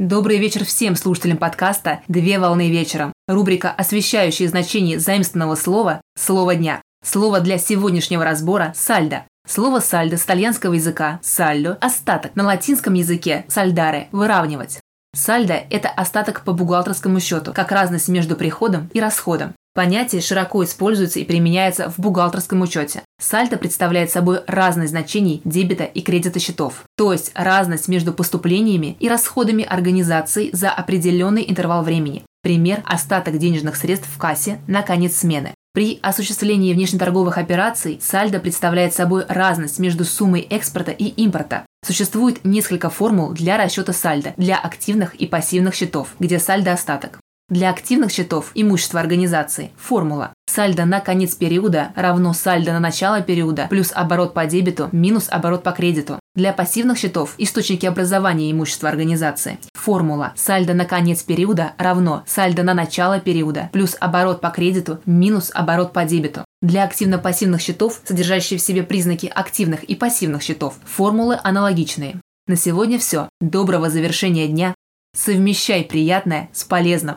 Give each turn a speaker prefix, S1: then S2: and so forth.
S1: Добрый вечер всем слушателям подкаста «Две волны вечером». Рубрика, освещающая значение заимственного слова «Слово дня». Слово для сегодняшнего разбора – «сальдо». Слово «сальдо» с итальянского языка «сальдо» – остаток, на латинском языке «сальдаре» – выравнивать. Сальдо – это остаток по бухгалтерскому счету, как разность между приходом и расходом. Понятие широко используется и применяется в бухгалтерском учете. Сальдо представляет собой разность значений дебета и кредита счетов, то есть разность между поступлениями и расходами организации за определенный интервал времени. Пример – остаток денежных средств в кассе на конец смены. При осуществлении внешнеторговых операций сальдо представляет собой разность между суммой экспорта и импорта. Существует несколько формул для расчета сальдо для активных и пассивных счетов, где сальдо остаток. Для активных счетов имущества организации формула сальдо на конец периода равно сальдо на начало периода плюс оборот по дебету минус оборот по кредиту. Для пассивных счетов источники образования имущества организации формула сальдо на конец периода равно сальдо на начало периода плюс оборот по кредиту минус оборот по дебету. Для активно-пассивных счетов, содержащие в себе признаки активных и пассивных счетов, формулы аналогичные. На сегодня все. Доброго завершения дня. Совмещай приятное с полезным.